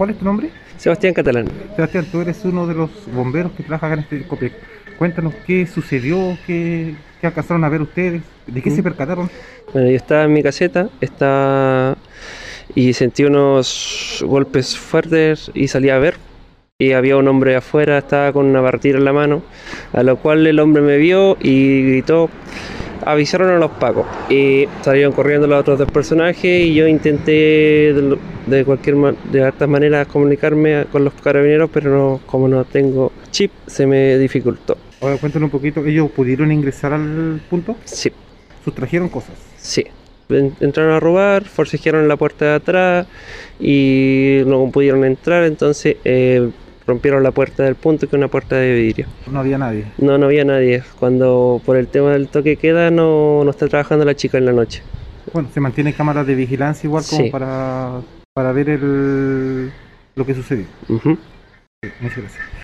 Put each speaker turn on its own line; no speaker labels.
¿Cuál es tu nombre?
Sebastián Catalán.
Sebastián, tú eres uno de los bomberos que trabaja acá en este Copec. Cuéntanos qué sucedió, qué, qué alcanzaron a ver ustedes, de qué se percataron.
Bueno, yo estaba en mi caseta, estaba y sentí unos golpes fuertes y salí a ver. Y había un hombre afuera, estaba con una partida en la mano, a lo cual el hombre me vio y gritó, avisaron a los pacos. Y salieron corriendo los otros dos personajes y yo intenté de, cualquier de hartas maneras comunicarme con los carabineros, pero no, como no tengo chip, se me dificultó.
Ahora cuéntanos un poquito, ¿ellos pudieron ingresar al punto?
Sí.
¿Sustrajeron cosas?
Sí. En- Entraron a robar, forcejearon la puerta de atrás y no pudieron entrar, entonces eh, rompieron la puerta del punto, que es una puerta de vidrio.
No había nadie.
No, no había nadie. Cuando por el tema del toque queda no, no está trabajando la chica en la noche.
Bueno, se mantiene cámaras de vigilancia igual como
Sí.
para, para ver el, lo que sucedió.
Ujú.
Muchas gracias.